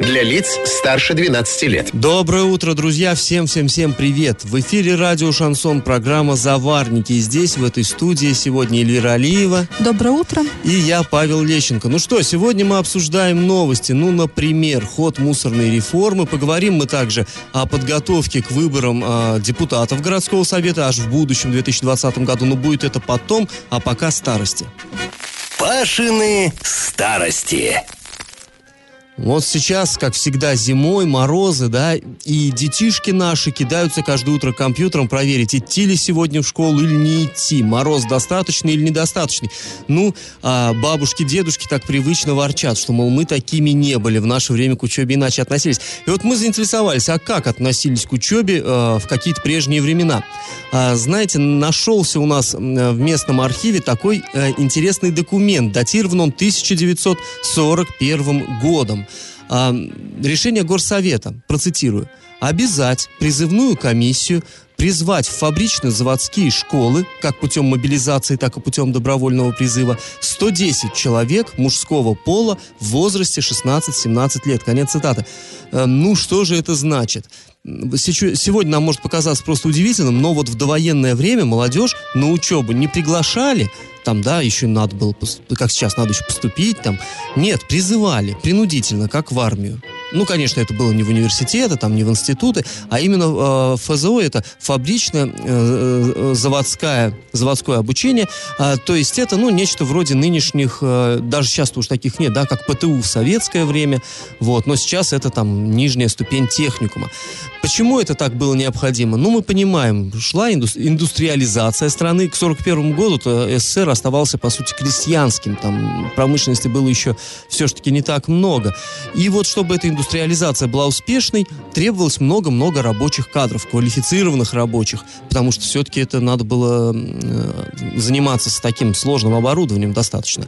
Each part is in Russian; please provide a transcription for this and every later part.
Для лиц старше 12 лет. Доброе утро, друзья! Всем-всем-всем привет! В эфире радио «Шансон» программа «Заварники». И здесь, в этой студии, сегодня Эльвира Алиева. Доброе утро. И я, Павел Лещенко. Ну что, сегодня мы обсуждаем новости. Ну, например, ход мусорной реформы. Поговорим мы также о подготовке к выборам э, депутатов городского совета аж в будущем, 2020 году. Но будет это потом, а пока старости. Пашины старости. Вот сейчас, как всегда, зимой, морозы, да, и детишки наши кидаются каждое утро компьютером проверить, идти ли сегодня в школу или не идти, мороз достаточный или недостаточный. Ну, а бабушки, дедушки так привычно ворчат, что, мол, мы такими не были, в наше время к учебе иначе относились. И вот мы заинтересовались, а как относились к учебе э, в какие-то прежние времена. А, знаете, нашелся у нас в местном архиве такой э, интересный документ, датирован он 1941 годом. Решение Горсовета, процитирую, обязать призывную комиссию призвать в фабрично-заводские школы, как путем мобилизации, так и путем добровольного призыва, 110 человек мужского пола в возрасте 16-17 лет. Конец цитаты. Ну, что же это значит? Сегодня нам может показаться просто удивительным, но вот в довоенное время молодежь на учебу не приглашали, там, да, еще надо было, как сейчас, надо еще поступить, там. Нет, призывали, принудительно, как в армию. Ну, конечно, это было не в университеты, там, не в институты, а именно э, ФЗО это фабричное э, э, заводское, заводское обучение. Э, то есть это, ну, нечто вроде нынешних, э, даже сейчас уж таких нет, да, как ПТУ в советское время, вот, но сейчас это там нижняя ступень техникума. Почему это так было необходимо? Ну, мы понимаем, шла индустриализация страны. К 1941 году СССР оставался, по сути, крестьянским. Там промышленности было еще все-таки не так много. И вот, чтобы эта индустриализация была успешной, требовалось много-много рабочих кадров, квалифицированных рабочих, потому что все-таки это надо было э, заниматься с таким сложным оборудованием достаточно.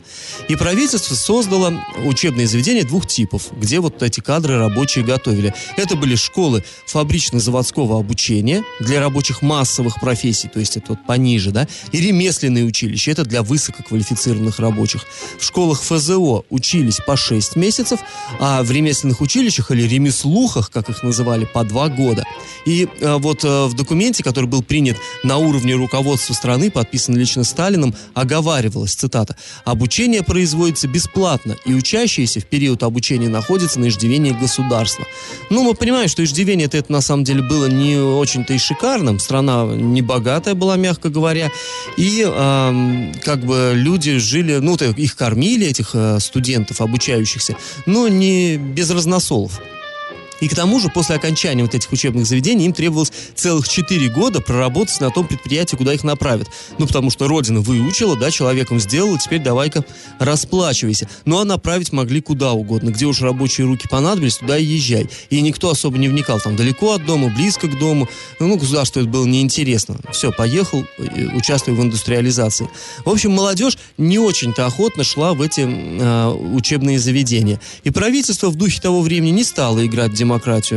И правительство создало учебные заведения двух типов, где вот эти кадры рабочие готовили. Это были школы фабрично-заводского обучения для рабочих массовых профессий, то есть это вот пониже, да, и ремесленные училища, это для высококвалифицированных рабочих. В школах ФЗО учились по 6 месяцев, а в ремесленных училищах училищах или ремеслухах, как их называли, по два года. И э, вот э, в документе, который был принят на уровне руководства страны, подписан лично Сталином, оговаривалось, цитата, «Обучение производится бесплатно, и учащиеся в период обучения находятся на иждивении государства». Ну, мы понимаем, что иждивение это, на самом деле было не очень-то и шикарным, страна не богатая была, мягко говоря, и э, как бы люди жили, ну, их кормили, этих э, студентов, обучающихся, но не без разносолов South И к тому же, после окончания вот этих учебных заведений, им требовалось целых 4 года проработать на том предприятии, куда их направят. Ну, потому что Родина выучила, да, человеком сделала, теперь давай-ка расплачивайся. Ну, а направить могли куда угодно. Где уж рабочие руки понадобились, туда и езжай. И никто особо не вникал. Там далеко от дома, близко к дому. Ну, государству это было неинтересно. Все, поехал, участвую в индустриализации. В общем, молодежь не очень-то охотно шла в эти э, учебные заведения. И правительство в духе того времени не стало играть в демократию.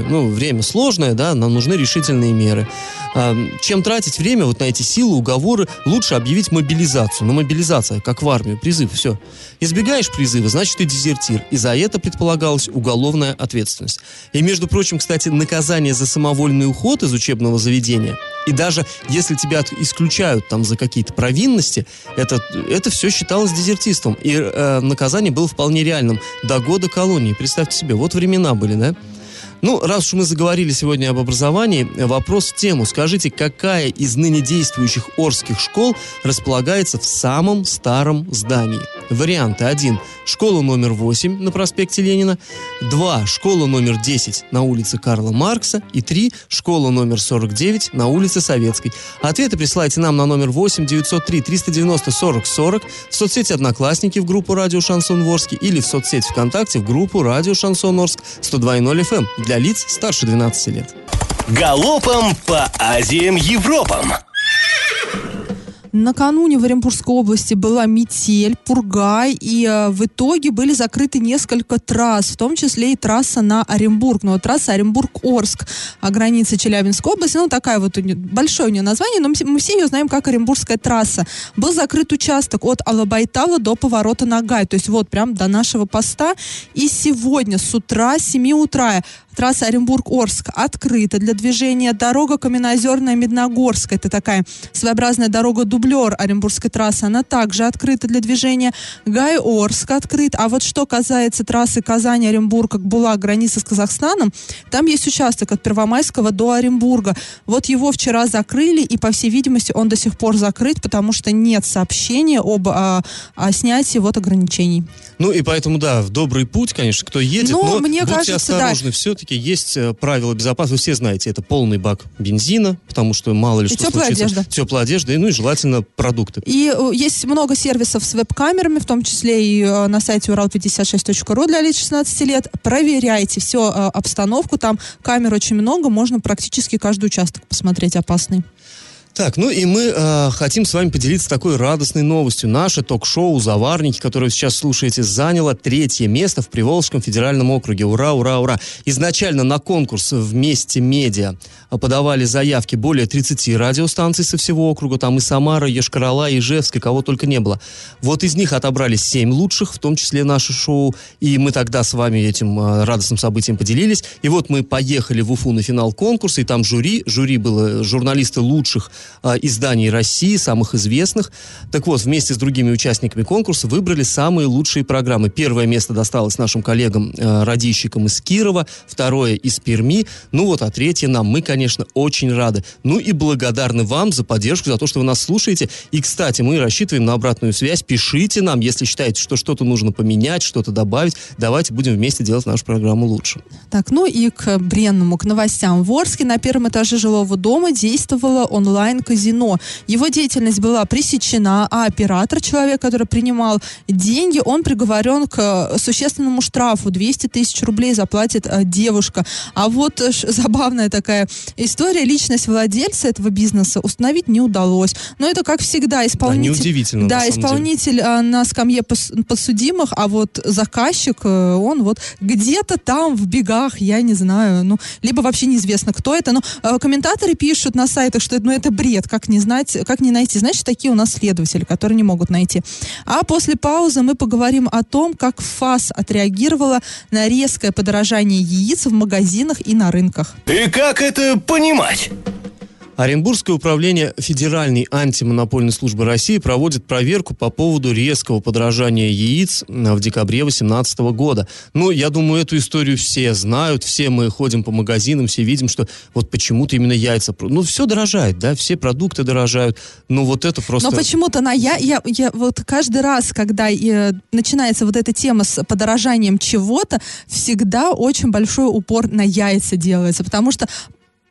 Ну, время сложное, да, нам нужны решительные меры. А, чем тратить время вот на эти силы, уговоры, лучше объявить мобилизацию. Ну, мобилизация, как в армию, призыв, все. Избегаешь призыва, значит, ты дезертир. И за это предполагалась уголовная ответственность. И, между прочим, кстати, наказание за самовольный уход из учебного заведения, и даже если тебя исключают там за какие-то провинности, это, это все считалось дезертистом. И э, наказание было вполне реальным. До года колонии. Представьте себе, вот времена были, да? Ну, раз уж мы заговорили сегодня об образовании, вопрос в тему. Скажите, какая из ныне действующих Орских школ располагается в самом старом здании? Варианты. один Школа номер 8 на проспекте Ленина. 2. Школа номер 10 на улице Карла Маркса. И 3. Школа номер 49 на улице Советской. Ответы присылайте нам на номер 8 903 390 40 40 в соцсети «Одноклассники» в группу «Радио Шансон Орск» или в соцсети ВКонтакте в группу «Радио Шансон Орск» 102.0 FM для лиц старше 12 лет. Галопом по Азиям Европам! Накануне в Оренбургской области была метель, пурга, и э, в итоге были закрыты несколько трасс, в том числе и трасса на Оренбург. Но ну, трасса Оренбург-Орск, а граница Челябинской области, ну такая вот у нее, большое у нее название, но мы все ее знаем как Оренбургская трасса. Был закрыт участок от Алабайтала до поворота на Гай, то есть вот прям до нашего поста. И сегодня с утра, с 7 утра, трасса Оренбург-Орск открыта для движения. Дорога Каменноозерная Медногорск, это такая своеобразная дорога-дублер Оренбургской трассы, она также открыта для движения. Гай-Орск открыт. А вот что касается трассы Казань-Оренбург, как была граница с Казахстаном, там есть участок от Первомайского до Оренбурга. Вот его вчера закрыли, и, по всей видимости, он до сих пор закрыт, потому что нет сообщения об о, о снятии вот ограничений. Ну и поэтому, да, в добрый путь, конечно, кто едет, но, но мне будьте кажется, осторожны. Да. Все-таки есть э, правила безопасности. Вы все знаете, это полный бак бензина, потому что мало ли и что теплая случится. одежда. Теплая одежда, и, ну и желательно продукты. И э, есть много сервисов с веб-камерами, в том числе и э, на сайте урал56.ру для лиц 16 лет. Проверяйте всю обстановку, там камер очень много, можно практически каждый участок посмотреть опасный. Так, ну и мы э, хотим с вами поделиться такой радостной новостью. Наше ток-шоу «Заварники», которое вы сейчас слушаете, заняло третье место в Приволжском федеральном округе. Ура, ура, ура! Изначально на конкурс «Вместе медиа» подавали заявки более 30 радиостанций со всего округа. Там и Самара, Ешкарала, Ижевск, и кого только не было. Вот из них отобрали 7 лучших, в том числе наше шоу. И мы тогда с вами этим э, радостным событием поделились. И вот мы поехали в Уфу на финал конкурса, и там жюри. Жюри было журналисты лучших э, изданий России, самых известных. Так вот, вместе с другими участниками конкурса выбрали самые лучшие программы. Первое место досталось нашим коллегам э, из Кирова, второе из Перми. Ну вот, а третье нам. Мы, конечно, очень рады. Ну и благодарны вам за поддержку, за то, что вы нас слушаете. И, кстати, мы рассчитываем на обратную связь. Пишите нам, если считаете, что что-то нужно поменять, что-то добавить. Давайте будем вместе делать нашу программу лучше. Так, ну и к бренному, к новостям. В Орске на первом этаже жилого дома действовала онлайн-казино. Его деятельность была пресечена, а оператор, человек, который принимал деньги, он приговорен к существенному штрафу. 200 тысяч рублей заплатит э, девушка. А вот э, забавная такая история. Личность владельца этого бизнеса установить не удалось. Но это, как всегда, Да, исполнитель... неудивительно, на Да, деле. исполнитель а, на скамье подсудимых, а вот заказчик, э, он вот где-то там в бегах, я не знаю, ну, либо вообще неизвестно, кто это. Но э, комментаторы пишут на сайтах, что ну, это бред, как не знать, как не найти. Значит, такие у нас следователи, которые не могут найти. А после паузы мы поговорим о том, как ФАС отреагировала на резкое подорожание яиц в магазинах и на рынках. И как это понимать? Оренбургское управление Федеральной антимонопольной службы России проводит проверку по поводу резкого подорожания яиц в декабре 2018 года. Ну, я думаю, эту историю все знают, все мы ходим по магазинам, все видим, что вот почему-то именно яйца... Ну, все дорожает, да, все продукты дорожают, но вот это просто... Но почему-то на я, я, я вот каждый раз, когда э, начинается вот эта тема с подорожанием чего-то, всегда очень большой упор на яйца делается, потому что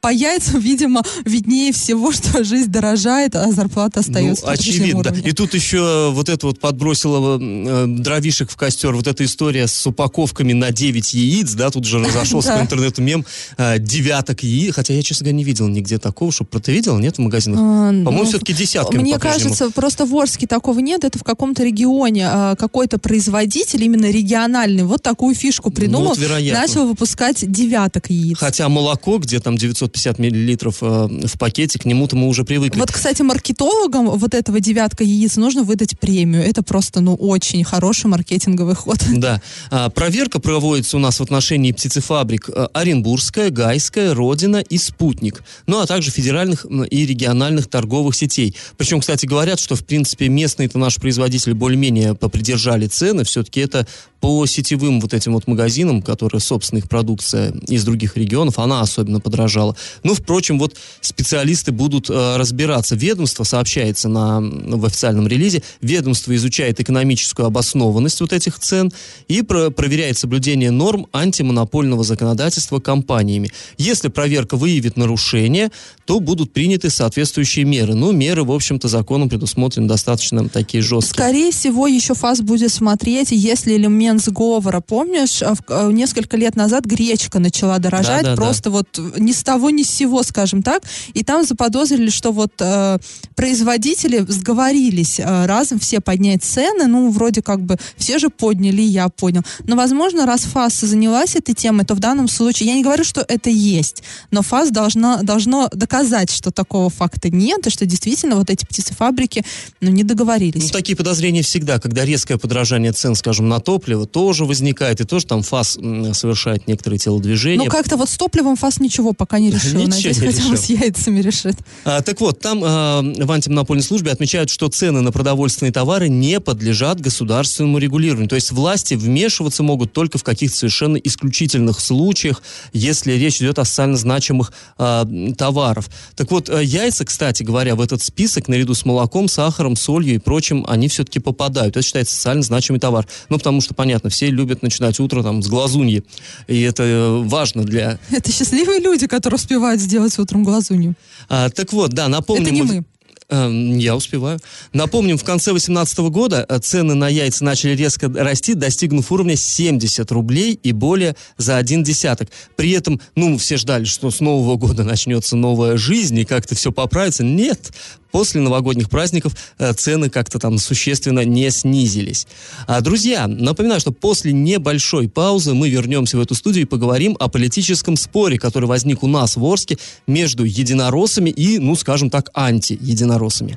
по яйцам, видимо, виднее всего, что жизнь дорожает, а зарплата остается Ну, на прежнем очевидно. уровне. И тут еще вот это вот подбросило э, дровишек в костер, вот эта история с упаковками на 9 яиц, да, тут же разошелся по интернету мем э, девяток яиц, хотя я, честно говоря, не видел нигде такого, чтобы ты видел, нет, в магазинах? А, По-моему, ну, все-таки десятками Мне кажется, просто в Орске такого нет. Это в каком-то регионе а, какой-то производитель, именно региональный, вот такую фишку придумал. Ну, вот, вероятно. начал выпускать девяток яиц. Хотя молоко, где там 950 миллилитров э, в пакете, к нему-то мы уже привыкли. Вот, кстати, маркетологам вот этого девятка яиц нужно выдать премию. Это просто, ну, очень хороший маркетинговый ход. Да. А, проверка проводится у нас в отношении птицефабрик э, Оренбургская, Гайская, Родина и Спутник. Ну, а также федеральных и региональных торговых сетей. Причем, кстати, говорят, что, в принципе, местные-то наши производители более-менее попридержали цены. Все-таки это по сетевым вот этим вот магазинам, которые, собственно, их продукция из других регионов, она особенно подорожала. Ну, впрочем, вот специалисты будут э, разбираться. Ведомство сообщается на, в официальном релизе, ведомство изучает экономическую обоснованность вот этих цен и про- проверяет соблюдение норм антимонопольного законодательства компаниями. Если проверка выявит нарушение, то будут приняты соответствующие меры. Ну, меры, в общем-то, законом предусмотрены достаточно такие жесткие. Скорее всего, еще ФАС будет смотреть, если элемент сговора. Помнишь, в- а, несколько лет назад гречка начала дорожать, Да-да-да. просто вот ни с того ни с сего, скажем так, и там заподозрили, что вот э, производители сговорились э, разом все поднять цены, ну, вроде как бы все же подняли, я понял. Но, возможно, раз ФАС занялась этой темой, то в данном случае, я не говорю, что это есть, но ФАС должна, должно доказать, что такого факта нет, и что действительно вот эти птицефабрики, ну, не договорились. Ну, такие подозрения всегда, когда резкое подражание цен, скажем, на топливо, тоже возникает, и тоже там ФАС совершает некоторые телодвижения. Ну, как-то вот с топливом ФАС ничего пока не решил. Ничего Надеюсь, не хотя бы решил. с яйцами решит. А, так вот, там а, в антимонопольной службе отмечают, что цены на продовольственные товары не подлежат государственному регулированию. То есть власти вмешиваться могут только в каких-то совершенно исключительных случаях, если речь идет о социально значимых а, товаров. Так вот, а, яйца, кстати говоря, в этот список наряду с молоком, сахаром, солью и прочим, они все-таки попадают. Это считается социально значимый товар. Ну, потому что, понятно, все любят начинать утро там с глазуньи. И это э, важно для... Это счастливые люди, которые успевают сделать утром глазунью. А, так вот, да, напомним... Это не мы. Эм, Я успеваю. Напомним, в конце 2018 года э, цены на яйца начали резко расти, достигнув уровня 70 рублей и более за один десяток. При этом, ну, все ждали, что с Нового года начнется новая жизнь и как-то все поправится. Нет, после новогодних праздников э, цены как-то там существенно не снизились. А, друзья, напоминаю, что после небольшой паузы мы вернемся в эту студию и поговорим о политическом споре, который возник у нас в Орске между единороссами и, ну, скажем так, анти-единороссами.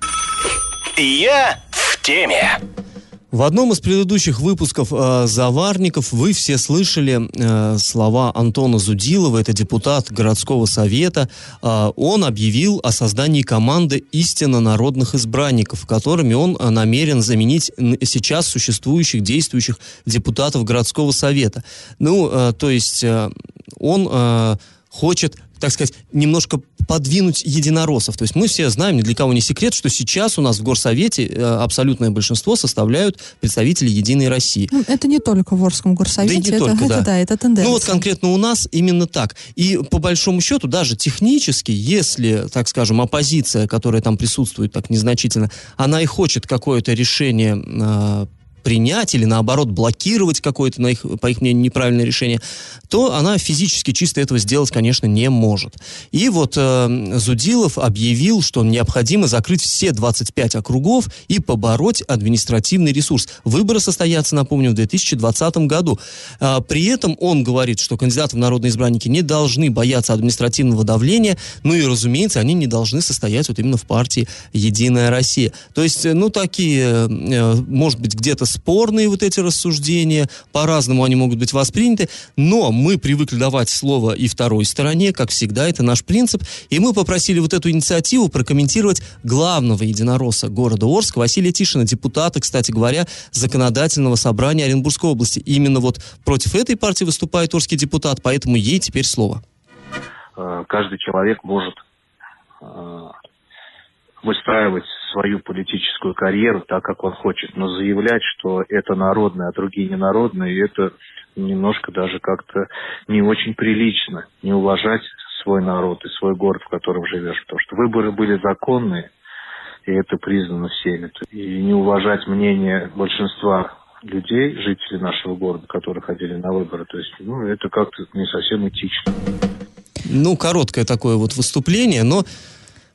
Я в теме. В одном из предыдущих выпусков э, «Заварников» вы все слышали э, слова Антона Зудилова, это депутат городского совета. Э, он объявил о создании команды истинно народных избранников, которыми он э, намерен заменить сейчас существующих, действующих депутатов городского совета. Ну, э, то есть э, он э, хочет так сказать, немножко подвинуть единороссов. То есть мы все знаем, ни для кого не секрет, что сейчас у нас в Горсовете э, абсолютное большинство составляют представители Единой России. Ну, это не только в Орском горсовете, Да не это, только, это да. да, это тенденция. Ну вот конкретно у нас именно так. И по большому счету, даже технически, если, так скажем, оппозиция, которая там присутствует так незначительно, она и хочет какое-то решение э, принять или наоборот блокировать какое-то, на их, по их мнению, неправильное решение, то она физически чисто этого сделать, конечно, не может. И вот э, Зудилов объявил, что необходимо закрыть все 25 округов и побороть административный ресурс. Выборы состоятся, напомню, в 2020 году. А, при этом он говорит, что кандидаты в народные избранники не должны бояться административного давления, ну и, разумеется, они не должны состоять вот именно в партии «Единая Россия». То есть, э, ну, такие, э, может быть, где-то спорные вот эти рассуждения, по-разному они могут быть восприняты, но мы привыкли давать слово и второй стороне, как всегда, это наш принцип, и мы попросили вот эту инициативу прокомментировать главного единоросса города Орск, Василия Тишина, депутата, кстати говоря, законодательного собрания Оренбургской области. Именно вот против этой партии выступает орский депутат, поэтому ей теперь слово. Э, каждый человек может э, выстраивать свою политическую карьеру так, как он хочет. Но заявлять, что это народное, а другие не народные, это немножко даже как-то не очень прилично. Не уважать свой народ и свой город, в котором живешь. Потому что выборы были законные, и это признано всеми. И не уважать мнение большинства людей, жителей нашего города, которые ходили на выборы. То есть, ну, это как-то не совсем этично. Ну, короткое такое вот выступление, но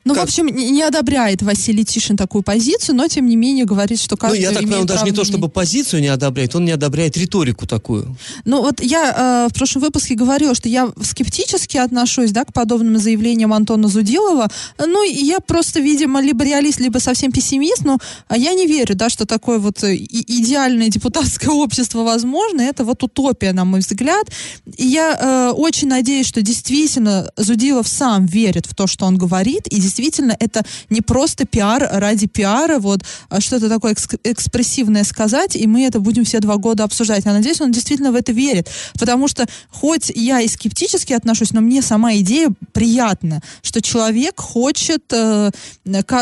Ну, Как- в общем, не не одобряет Василий Тишин такую позицию, но, тем не менее, говорит, что ну, каждый я так понимаю, даже не то, чтобы позицию не одобряет, он не одобряет риторику такую. Ну вот я э, в прошлом выпуске говорила, что я скептически отношусь, да, к подобным заявлениям Антона Зудилова. Ну я просто, видимо, либо реалист, либо совсем пессимист, но а, я не верю, да, что такое вот э, идеальное депутатское общество возможно. Это вот утопия, на мой взгляд. И я э, очень надеюсь, что действительно Зудилов сам верит в то, что он говорит, и действительно это не просто пиар ради пиара, вот а что-то такое экс- экспрессивное сказать, и мы это будем все два года обсуждать. Я надеюсь, он действительно в это верит, потому что хоть я и скептически отношусь, но мне сама идея приятна, что человек хочет, э,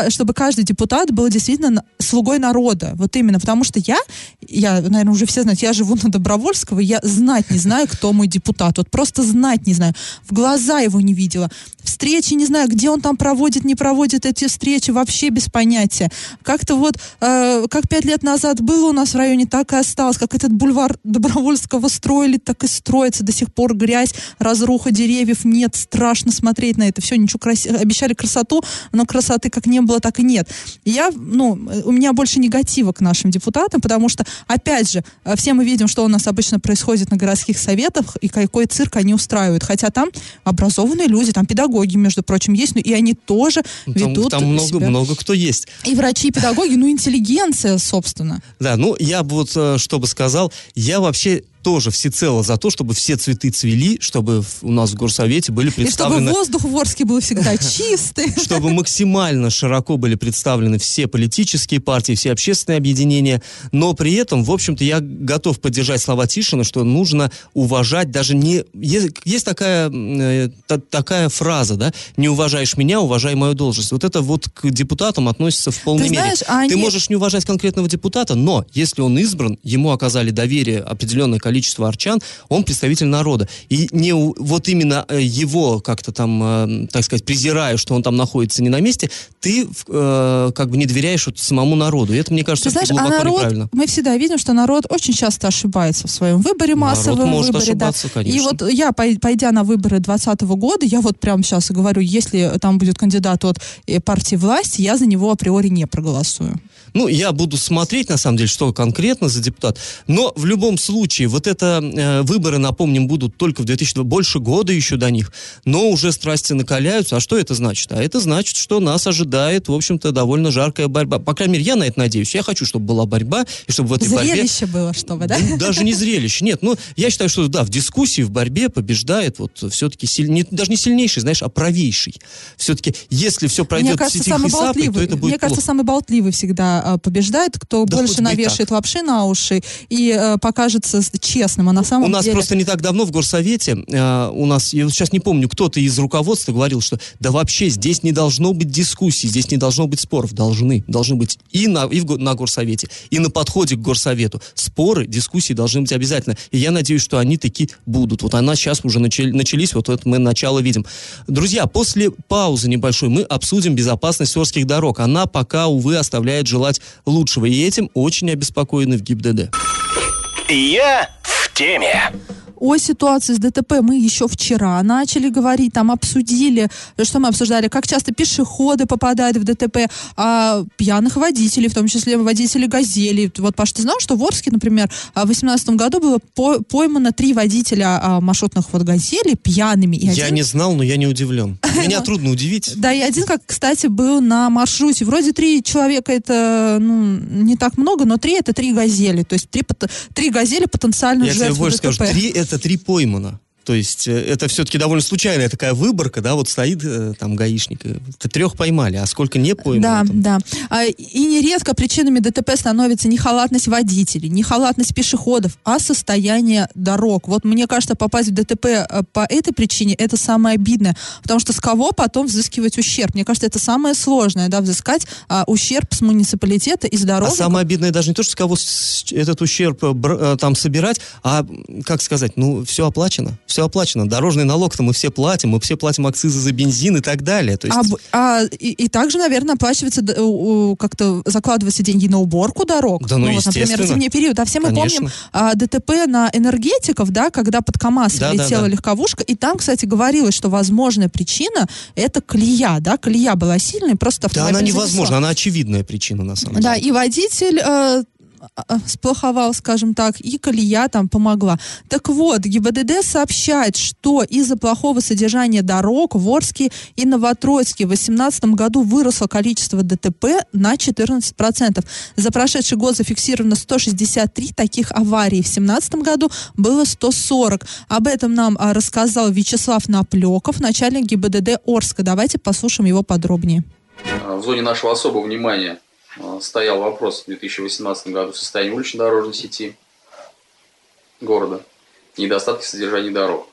чтобы каждый депутат был действительно слугой народа, вот именно, потому что я, я, наверное, уже все знают, я живу на Добровольского, я знать не знаю, кто мой депутат, вот просто знать не знаю, в глаза его не видела, встречи не знаю, где он там проводит проводит, не проводит эти встречи, вообще без понятия. Как-то вот, э, как пять лет назад было у нас в районе, так и осталось. Как этот бульвар Добровольского строили, так и строится. До сих пор грязь, разруха деревьев нет. Страшно смотреть на это все. Ничего красиво. Обещали красоту, но красоты как не было, так и нет. Я, ну, у меня больше негатива к нашим депутатам, потому что, опять же, э, все мы видим, что у нас обычно происходит на городских советах и какой цирк они устраивают. Хотя там образованные люди, там педагоги, между прочим, есть, ну, и они тоже Ну, Там, ведут там много, себя. много кто есть. И врачи, и педагоги, ну, интеллигенция, собственно. Да, ну я бы вот э, что бы сказал, я вообще тоже всецело за то, чтобы все цветы цвели, чтобы у нас в горсовете были И чтобы представлены воздух в Орске был всегда чистый. чтобы максимально широко были представлены все политические партии, все общественные объединения, но при этом, в общем-то, я готов поддержать слова Тишина, что нужно уважать даже не... Есть, есть такая, э, та- такая фраза, да, не уважаешь меня, уважай мою должность. Вот это вот к депутатам относится в полной Ты мере. знаешь, а Ты они- можешь не уважать конкретного депутата, но если он избран, ему оказали доверие определенное количество арчан, он представитель народа. И не вот именно э, его как-то там, э, так сказать, презирая, что он там находится не на месте, ты э, как бы не доверяешь вот самому народу. И это, мне кажется, Ты знаешь, а глубоко народ, неправильно. мы всегда видим, что народ очень часто ошибается в своем выборе, Народ массовом может выборе. да. ошибаться, конечно. И вот я, пой- пойдя на выборы 2020 года, я вот прямо сейчас говорю, если там будет кандидат от э, партии власти, я за него априори не проголосую. Ну, я буду смотреть, на самом деле, что конкретно за депутат. Но в любом случае, вот это э, выборы, напомним, будут только в 2000 больше года еще до них. Но уже страсти накаляются. А что это значит? А это значит, что нас ожидает, в общем-то, довольно жаркая борьба. По крайней мере, я на это надеюсь. Я хочу, чтобы была борьба, и чтобы в этой борьбе... Зрелище было, чтобы, да? Ну, Даже не зрелище, нет. Ну, я считаю, что да, в дискуссии, в борьбе побеждает вот все-таки не, даже не сильнейший, знаешь, а правейший. Все-таки, если все пройдет Мне кажется, тихой самый сапой, то это будет мне кажется, плохо. самый болтливый всегда а, побеждает, кто Да больше навешает так. лапши на уши и э, покажется честным, а на самом У нас деле... просто не так давно в горсовете э, у нас, я сейчас не помню, кто-то из руководства говорил, что да вообще здесь не должно быть дискуссий, здесь не должно быть споров. Должны. Должны быть и на, и в на горсовете, и на подходе к горсовету. Споры, дискуссии должны быть обязательно. И я надеюсь, что они таки будут. Вот она сейчас уже начали- начались, вот это мы начало видим. Друзья, после паузы небольшой мы обсудим безопасность Орских дорог. Она пока, увы, оставляет желать лучшего. И этим очень обеспокоены в ГИБДД. Я в теме. О ситуации с ДТП мы еще вчера начали говорить, там обсудили, что мы обсуждали, как часто пешеходы попадают в ДТП, а пьяных водителей, в том числе водителей «Газели». Вот, Паш, ты знал, что в Орске, например, в 2018 году было по- поймано три водителя а, маршрутных вот «Газели» пьяными. И Я один- не знал, но я не удивлен. Меня трудно удивить. Да, и один, как, кстати, был на маршруте. Вроде три человека это ну, не так много, но три это три газели. То есть три, три газели потенциально Я тебе жертвы больше скажу, три это три поймана. То есть э, это все-таки довольно случайная такая выборка, да, вот стоит э, там гаишник, э, трех поймали, а сколько не Да, поймано? там? да. А, И нередко причинами ДТП становится не халатность водителей, не халатность пешеходов, а состояние дорог. Вот мне кажется, попасть в ДТП по этой причине это самое обидное, потому что с кого потом взыскивать ущерб? Мне кажется, это самое сложное, да, взыскать а, ущерб с муниципалитета из А дорог. самое обидное даже не то, что с кого с- этот ущерб там собирать, а, как сказать, ну, все оплачено, все оплачено. Дорожный налог-то мы все платим, мы все платим акцизы за бензин и так далее. То есть, А, а, и, и также, наверное, оплачивается как-то закладываются деньги на уборку дорог. Да, ну, вот, например, зимний период. А все мы Конечно. помним а, ДТП на энергетиков, да, когда под КАМАЗ Да, да, влетела да. легковушка. И там, кстати, говорилось, что возможная причина это колея, да, колея была сильной, просто да, она невозможна, она очевидная причина на самом Да, деле. и водитель э, сплоховал, скажем так, и колея там помогла. Так вот, ГИБДД сообщает, что из-за плохого содержания дорог в Орске и Новотроицке в 2018 году выросло количество ДТП на 14%. За прошедший год зафиксировано 163 таких аварий. В 2017 году было 140. Об этом нам а, рассказал Вячеслав Наплеков, начальник ГИБДД Орска. Давайте послушаем его подробнее. А, В зоне нашего особого внимания стоял вопрос в 2018 году состояния улично-дорожной сети города, недостатки содержания дорог.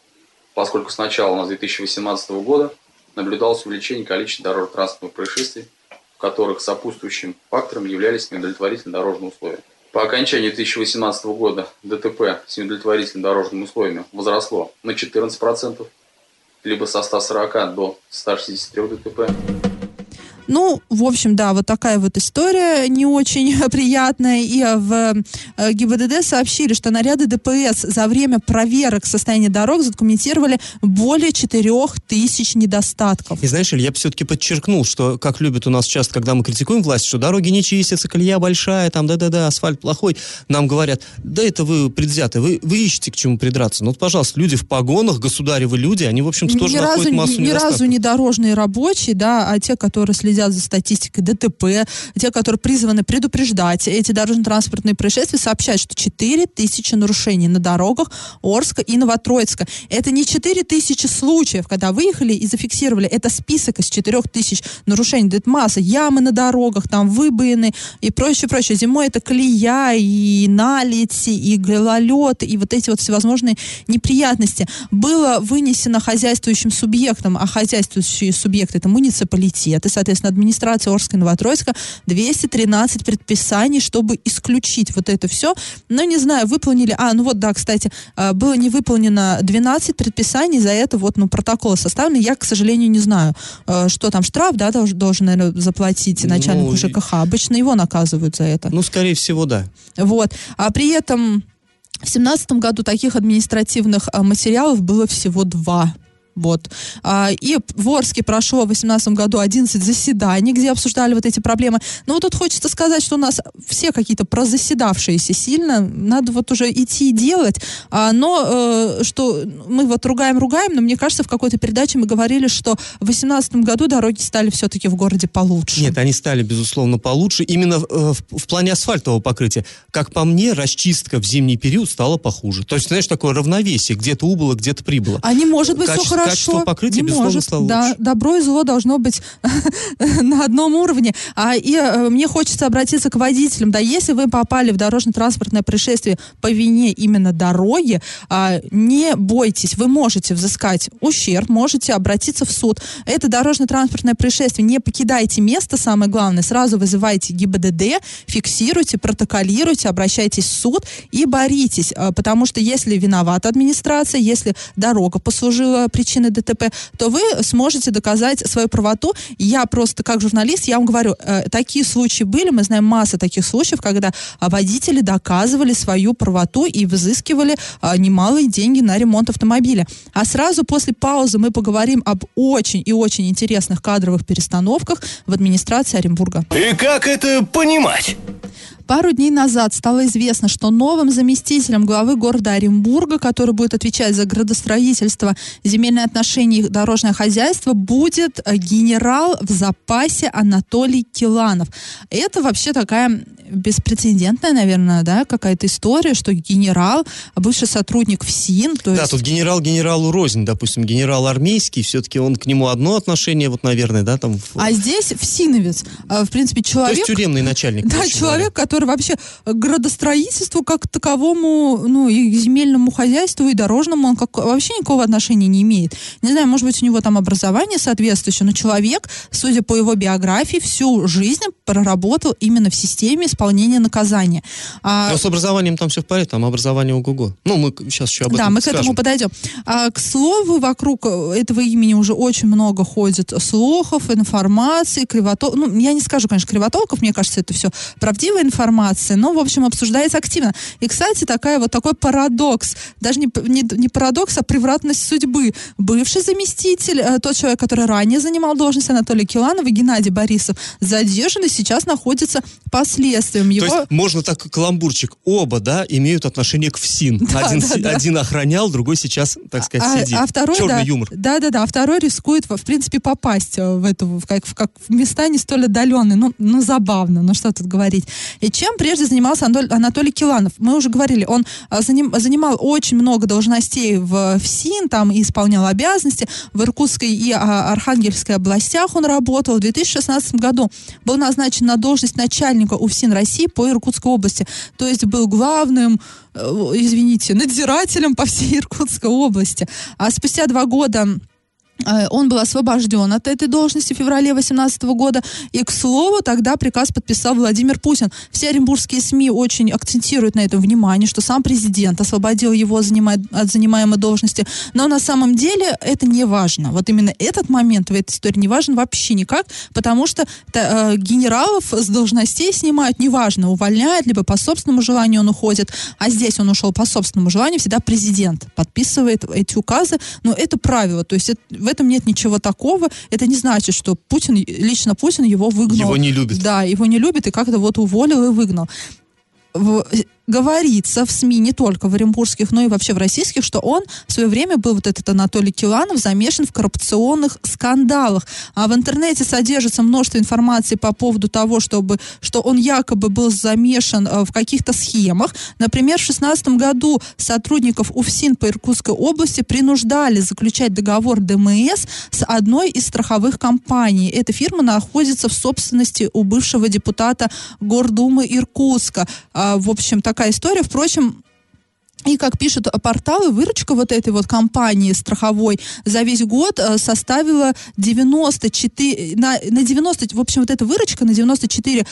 Поскольку с начала у нас 2018 года наблюдалось увеличение количества дорожно-транспортных происшествий, в которых сопутствующим фактором являлись неудовлетворительные дорожные условия. По окончании 2018 года ДТП с неудовлетворительными дорожными условиями возросло на 14%, либо со 140 до 163 ДТП. Ну, в общем, да, вот такая вот история не очень приятная. И в э, ГИБДД сообщили, что наряды ДПС за время проверок состояния дорог задокументировали более 4 тысяч недостатков. И знаешь, Иль, я бы все-таки подчеркнул, что, как любят у нас часто, когда мы критикуем власть, что дороги не чистятся, колея большая, там, да-да-да, асфальт плохой, нам говорят, да это вы предвзяты, вы, вы ищете к чему придраться. Ну, вот, пожалуйста, люди в погонах, государевы люди, они, в общем-то, тоже ни находят разу, массу ни, ни разу не дорожные рабочие, да, а те, которые следят за статистикой ДТП, те, которые призваны предупреждать эти дорожно-транспортные происшествия, сообщают, что 4 тысячи нарушений на дорогах Орска и Новотроицка. Это не 4 тысячи случаев, когда выехали и зафиксировали. Это список из 4 тысяч нарушений. Это масса. Ямы на дорогах, там выбоины и прочее, прочее. Зимой это колея и налети, и гололед, и вот эти вот всевозможные неприятности. Было вынесено хозяйствующим субъектам, а хозяйствующие субъекты это муниципалитеты, соответственно, администрация Орска и Новотроицка, 213 предписаний, чтобы исключить вот это все. Но не знаю, выполнили... А, ну вот, да, кстати, а, было не выполнено 12 предписаний, за это вот, ну, протоколы составлены. Я, к сожалению, не знаю, э, что там штраф, да, должен, должен наверное, заплатить начальнику Ну, ЖКХ. Обычно его наказывают за это. Ну, скорее всего, да. Вот. А при этом в семнадцатом году таких административных а, материалов было всего два. Вот. А, и в Орске прошло в 2018 году 11 заседаний, где обсуждали вот эти проблемы. Но вот тут хочется сказать, что у нас все какие-то прозаседавшиеся сильно. Надо вот уже идти и делать. А, но э, что мы вот ругаем-ругаем, но мне кажется, в какой-то передаче мы говорили, что в 2018 году дороги стали все-таки в городе получше. Нет, они стали, безусловно, получше. Именно э, в, в плане асфальтового покрытия. Как по мне, расчистка в зимний период стала похуже. То есть, знаешь, такое равновесие. Где-то убыло, где-то прибыло. А не может быть Каче- все хорошо. Качество покрытия, не может. стало Да, лучше. добро и зло должно быть на одном уровне. А, и э, мне хочется обратиться к водителям. Да, если вы попали в дорожно-транспортное происшествие по вине именно дороги, а, не бойтесь, вы можете взыскать ущерб, можете обратиться в суд. Это дорожно-транспортное происшествие. Не покидайте место, самое главное. Сразу вызывайте ГИБДД, фиксируйте, протоколируйте, обращайтесь в суд и боритесь. А, Потому что если виновата администрация, если дорога послужила причиной ДТП, то вы сможете доказать свою правоту. Я просто, как журналист, я вам говорю, э, такие случаи были, мы знаем массу таких случаев, когда а, водители доказывали свою правоту и взыскивали а, немалые деньги на ремонт автомобиля. А сразу после паузы мы поговорим об очень и очень интересных кадровых перестановках в администрации Оренбурга. И как это понимать? Пару дней назад стало известно, что новым заместителем главы города Оренбурга, который будет отвечать за градостроительство, земельные отношения и дорожное хозяйство, будет э, генерал в запасе Анатолий Киланов. Это вообще такая беспрецедентная, наверное, да, какая-то история, что генерал, бывший сотрудник ФСИН, то Да, есть... тут генерал генералу рознь, допустим, генерал армейский, все-таки он к нему одно отношение, вот, наверное, да, там... А здесь ФСИНовец, а, в принципе, То человек... есть тюремный начальник. Да, человек, который вообще к градостроительству как к таковому, ну, и к земельному хозяйству, и дорожному, он как, вообще никакого отношения не имеет. Не знаю, может быть, у него там образование соответствующее, но человек, судя по его биографии, всю жизнь проработал именно в системе исполнения наказания. А, Но с образованием там все в порядке, там образование ого-го. Ну, мы сейчас еще об этом да, мы к скажем. этому подойдем. А, к слову, вокруг э, этого имени уже очень много ходит слухов, информации, кривотол... Ну, я не скажу, конечно, кривотолков, мне кажется, это все правдивая информация, но, в общем, обсуждается активно. И, кстати, такая вот такой парадокс, даже не, не, не парадокс, а превратность судьбы. Бывший заместитель, э, тот человек, который ранее занимал должность Анатолия Киланова, Геннадий Борисов, задержан и сейчас находится под следствием. Его... То есть можно так каламбурчик. Оба, да, имеют отношение к ФСИН. Да, один, да, си- да. один охранял, другой сейчас, так сказать, а, сидит. а второй, Черный да, юмор. Да, да, да. А второй рискует, в в принципе, попасть э, в эту, в, как, в, как в места не столь отдаленные. Ну, ну, забавно, ну что тут говорить. И чем прежде занимался Андоль- Анатолий Киланов? Мы уже говорили, он а, заним- занимал очень много должностей в ФСИН, там и исполнял обязанности. В Иркутской и а, Архангельской областях он работал. В 2016 году был назначен на должность начальника УФСИН России по Иркутской области. То есть был главным э, извините, надзирателем по всей Иркутской области. А спустя два года он был освобожден от этой должности в феврале 2018 года. И, к слову, тогда приказ подписал Владимир Путин. Все оренбургские СМИ очень акцентируют на этом внимание, что сам президент освободил его от занимаемой должности. Но на самом деле это не важно. Вот именно этот момент в этой истории не важен вообще никак, потому что э, генералов с должностей снимают, неважно, увольняют, либо по собственному желанию он уходит. А здесь он ушел по собственному желанию, всегда президент подписывает эти указы. Но это правило. То есть в этом нет ничего такого. Это не значит, что Путин, лично Путин его выгнал. Его не любит. Да, его не любит и как-то вот уволил и выгнал говорится в СМИ, не только в оренбургских, но и вообще в российских, что он в свое время был, вот этот Анатолий Киланов, замешан в коррупционных скандалах. А в интернете содержится множество информации по поводу того, чтобы, что он якобы был замешан э, в каких-то схемах. Например, в 2016 году сотрудников УФСИН по Иркутской области принуждали заключать договор ДМС с одной из страховых компаний. Эта фирма находится в собственности у бывшего депутата Гордумы Иркутска. А, в общем, так такая история. Впрочем, и как пишут порталы, выручка вот этой вот компании страховой за весь год э, составила 94, на, на 90, в общем, вот эта выручка на 94%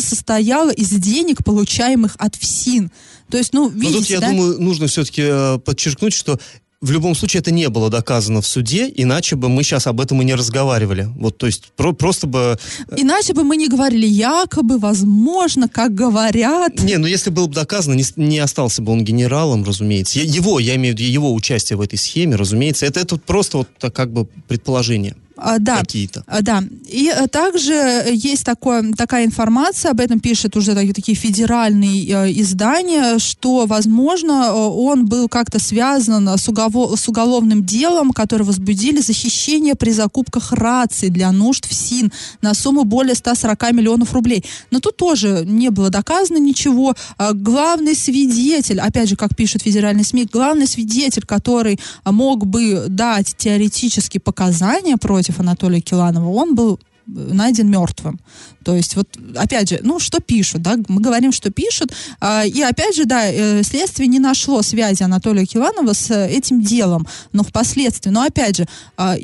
состояла из денег, получаемых от ФСИН. То есть, ну, видите, Но тут, я да? думаю, нужно все-таки э, подчеркнуть, что в любом случае это не было доказано в суде, иначе бы мы сейчас об этом и не разговаривали. Вот, то есть про, просто бы... Э, иначе бы мы не говорили якобы, возможно, как говорят. Не, ну если было бы доказано, не, не остался бы он генералом, разумеется. Его, я имею в виду его участие в этой схеме, разумеется. Это, это просто вот как бы предположение. А, да. какие-то. А, да. И а, также есть такое, такая информация, об этом пишут уже такие, такие федеральные а, издания, что, возможно, он был как-то связан с, угово- с уголовным делом, которое возбудили захищение при закупках раций для нужд в СИН на сумму более 140 миллионов рублей. Но тут тоже не было доказано ничего. А, главный свидетель, опять же, как пишут федеральные СМИ, главный свидетель, который мог бы дать теоретически показания против против Анатолия Киланова, он был э, найден мертвым. То есть вот, опять же, ну, что пишут, да, мы говорим, что пишут, а, и опять же, да, э, следствие не нашло связи Анатолия Киланова с этим делом, но впоследствии, но опять же, а,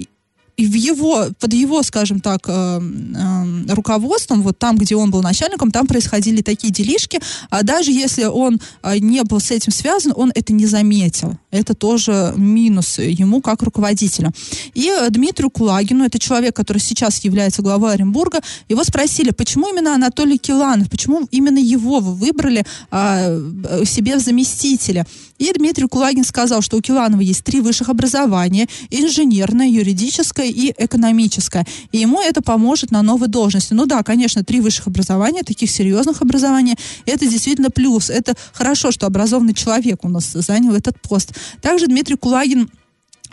и в его, под его, скажем так, э, э, руководством, вот там, где он был начальником, там происходили такие делишки, а даже если он э, не был с этим связан, он это не заметил. Это тоже минус ему как руководителю. И Дмитрию Кулагину, это человек, который сейчас является главой Оренбурга, его спросили, почему именно Анатолий Киланов, почему именно его вы выбрали э, себе в заместителя. И Дмитрий Кулагин сказал, что у Киланова есть три высших образования, инженерное, юридическое и экономическое. И ему это поможет на новой должности. Ну да, конечно, три высших образования, таких серьезных образования, это действительно плюс. Это хорошо, что образованный человек у нас занял этот пост. Также Дмитрий Кулагин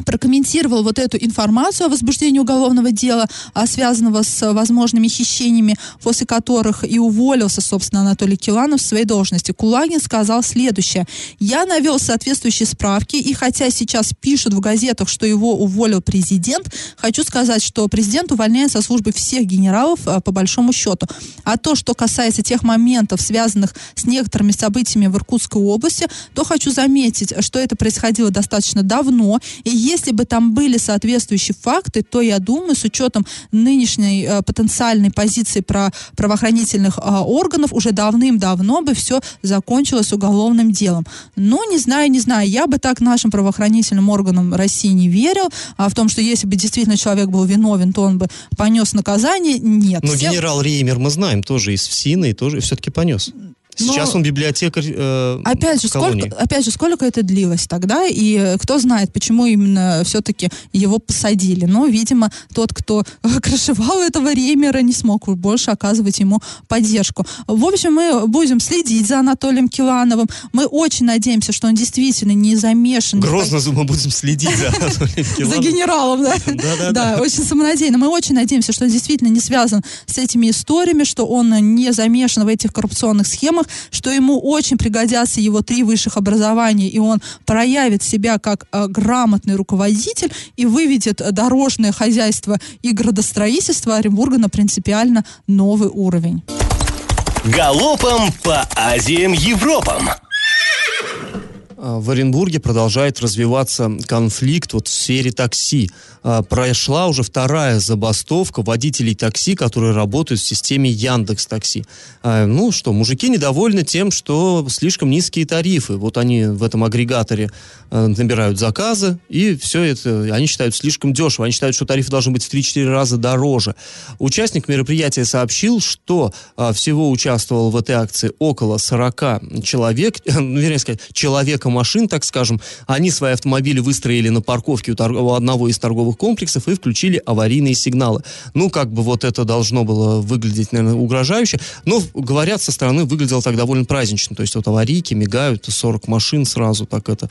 прокомментировал вот эту информацию о возбуждении уголовного дела, а, связанного с возможными хищениями, после которых и уволился, собственно, Анатолий Киланов в своей должности. Кулагин сказал следующее. «Я навел соответствующие справки, и хотя сейчас пишут в газетах, что его уволил президент, хочу сказать, что президент увольняет со службы всех генералов а, по большому счету. А то, что касается тех моментов, связанных с некоторыми событиями в Иркутской области, то хочу заметить, что это происходило достаточно давно, и если бы там были соответствующие факты, то я думаю, с учетом нынешней э, потенциальной позиции про правоохранительных э, органов, уже давным-давно бы все закончилось уголовным делом. Ну, не знаю, не знаю, я бы так нашим правоохранительным органам России не верил, а в том, что если бы действительно человек был виновен, то он бы понес наказание, нет. Но Все... генерал Реймер, мы знаем, тоже из ФСИНа и тоже все-таки понес. Сейчас Но, он библиотекарь э, опять же, сколько, опять же, сколько это длилось тогда, и э, кто знает, почему именно все-таки его посадили. Но, видимо, тот, кто крышевал этого Ремера, не смог больше оказывать ему поддержку. В общем, мы будем следить за Анатолием Килановым. Мы очень надеемся, что он действительно не замешан. Грозно мы будем следить за Анатолием Килановым. За генералом, да? Да, да. очень самонадеянно. Мы очень надеемся, что он действительно не связан с этими историями, что он не замешан в этих коррупционных схемах, темах, что ему очень пригодятся его три высших образования, и он проявит себя как э, грамотный руководитель и выведет дорожное хозяйство и градостроительство Оренбурга на принципиально новый уровень. Галопом по Азиям Европам! А, в Оренбурге продолжает развиваться конфликт вот в сфере такси. А, прошла уже вторая забастовка водителей такси, которые работают в системе Яндекс Такси. А, ну что, мужики недовольны тем, что слишком низкие тарифы. Вот они в этом агрегаторе набирают заказы, и все это они считают слишком дешево. Они считают, что тарифы должны быть в 3-4 раза дороже. Участник мероприятия сообщил, что всего участвовал в этой акции около 40 человек, ну, вернее сказать, человека машин, так скажем, они свои автомобили выстроили на парковке у, торг... у одного из торговых комплексов и включили аварийные сигналы. Ну, как бы вот это должно было выглядеть, наверное, угрожающе, но, говорят, со стороны выглядело так довольно празднично, то есть вот аварийки мигают, 40 машин сразу, так это,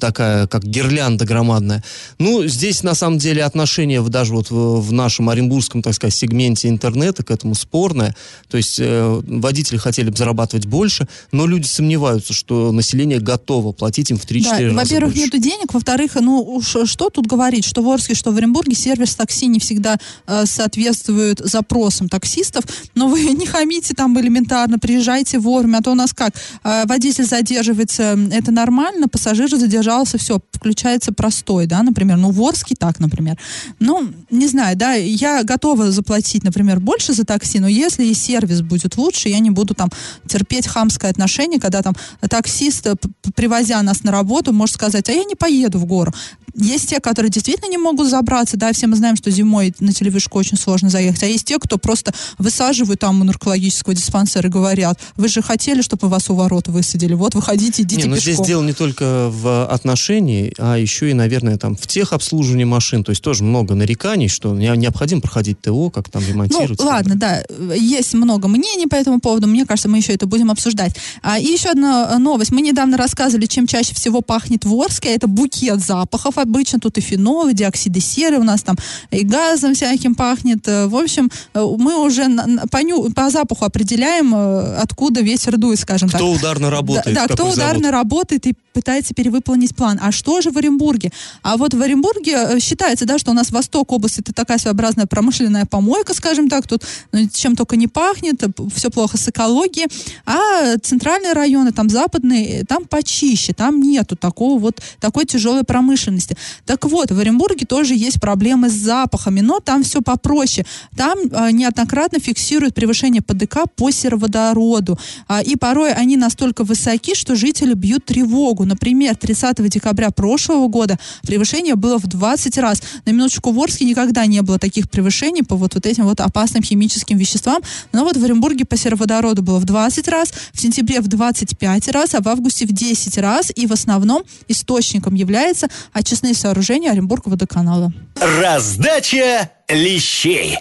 такая, как гирлянда громадная. Ну, здесь, на самом деле, отношение даже вот в, в нашем оренбургском, так сказать, сегменте интернета к этому спорное, то есть э, водители хотели бы зарабатывать больше, но люди сомневаются, что население готово платить им в 3-4 да, раза Во-первых, нету денег, во-вторых, ну уж что тут говорить, что в Орске, что в Оренбурге сервис такси не всегда э, соответствует запросам таксистов, но вы не хамите там элементарно, приезжайте вовремя, а то у нас как, э, водитель задерживается, это нормально, пассажир задержался, все, включается простой, да, например, ну в Орске так, например. Ну, не знаю, да, я готова заплатить, например, больше за такси, но если и сервис будет лучше, я не буду там терпеть хамское отношение, когда там таксист, э, привозя нас на работу, может сказать, а я не поеду в гору. Есть те, которые действительно не могут забраться, да, все мы знаем, что зимой на телевышку очень сложно заехать, а есть те, кто просто высаживают там у наркологического диспансера и говорят, вы же хотели, чтобы вас у ворот высадили, вот выходите, идите не, но пешком. здесь дело не только в отношении, а еще и, наверное, там в тех обслуживании машин, то есть тоже много нареканий, что необходимо проходить ТО, как там ремонтировать. Ну, ладно, да, есть много мнений по этому поводу, мне кажется, мы еще это будем обсуждать. А, и еще одна новость, мы недавно рассказывали, чем чаще всего пахнет в Орске, это букет запахов, обычно тут и фенолы, диоксиды серы у нас там, и газом всяким пахнет. Э, в общем, э, мы уже по, ню, по запаху определяем, э, откуда ветер дует, скажем кто так. Кто ударно работает. Да, да кто ударно завод? работает и пытается перевыполнить план. А что же в Оренбурге? А вот в Оренбурге считается, да, что у нас восток области это такая своеобразная промышленная помойка, скажем так, тут ну, чем только не пахнет, все плохо с экологией. А центральные районы, там западные, там почище, там нету такого вот, такой тяжелой промышленности. Так вот, в Оренбурге тоже есть проблемы с запахами, но там все попроще. Там э, неоднократно фиксируют превышение ПДК по сероводороду. Э, и порой они настолько высоки, что жители бьют тревогу. Например, 30 декабря прошлого года превышение было в 20 раз. На минуточку в Орске никогда не было таких превышений по вот, вот этим вот опасным химическим веществам. Но вот в Оренбурге по сероводороду было в 20 раз, в сентябре в 25 раз, а в августе в 10 раз. И в основном источником является очистные сооружения Оренбург водоканала. Раздача лещей.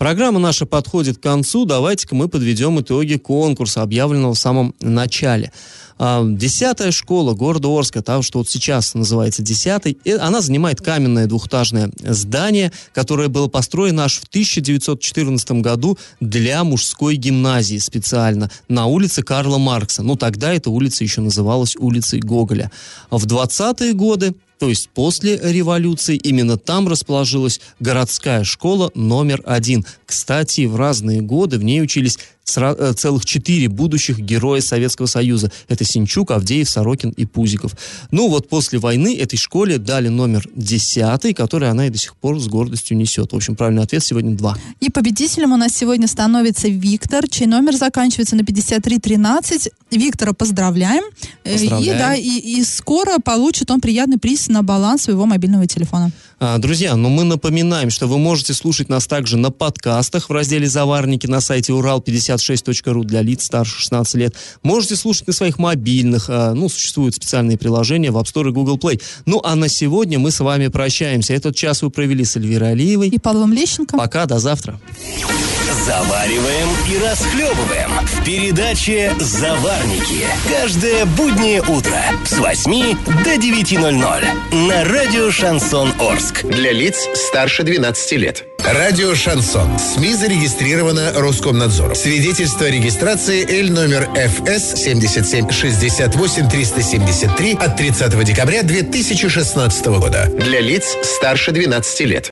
Программа наша подходит к концу. Давайте-ка мы подведем итоги конкурса, объявленного в самом начале. А, десятая школа города Орска, та, что вот сейчас называется десятой, она занимает каменное двухэтажное здание, которое было построено аж в 1914 году для мужской гимназии специально на улице Карла Маркса. Ну, тогда эта улица еще называлась улицей Гоголя. В 20-е годы то есть после революции именно там расположилась городская школа номер один. Кстати, в разные годы в ней учились целых четыре будущих героя Советского Союза. Это Синчук, Авдеев, Сорокин и Пузиков. Ну вот после войны этой школе дали номер десятый, который она и до сих пор с гордостью несет. В общем, правильный ответ сегодня два. И победителем у нас сегодня становится Виктор, чей номер заканчивается на 5313. Виктора поздравляем. Э, поздравляем. И, да, и, и скоро получит он приятный приз на баланс своего мобильного телефона. А, друзья, ну мы напоминаем, что вы можете слушать нас также на подкастах в разделе «Заварники» на сайте урал56.ру для лиц старше 16 лет. Можете слушать на своих мобильных, а, ну, существуют специальные приложения в App Store и Google Play. Ну, а на сегодня мы с вами прощаемся. Этот час вы провели с Эльвирой Алиевой. И Павлом Лещенко. Пока, до завтра. Завариваем и расхлебываем в передаче «Заварники». Каждое буднее утро с 8 до 9.00 на радио «Шансон Орск». Для лиц старше 12 лет. Радио «Шансон». СМИ зарегистрировано Роскомнадзором. Свидетельство о регистрации Л номер ФС 7768 373 от 30 декабря 2016 года. Для лиц старше 12 лет.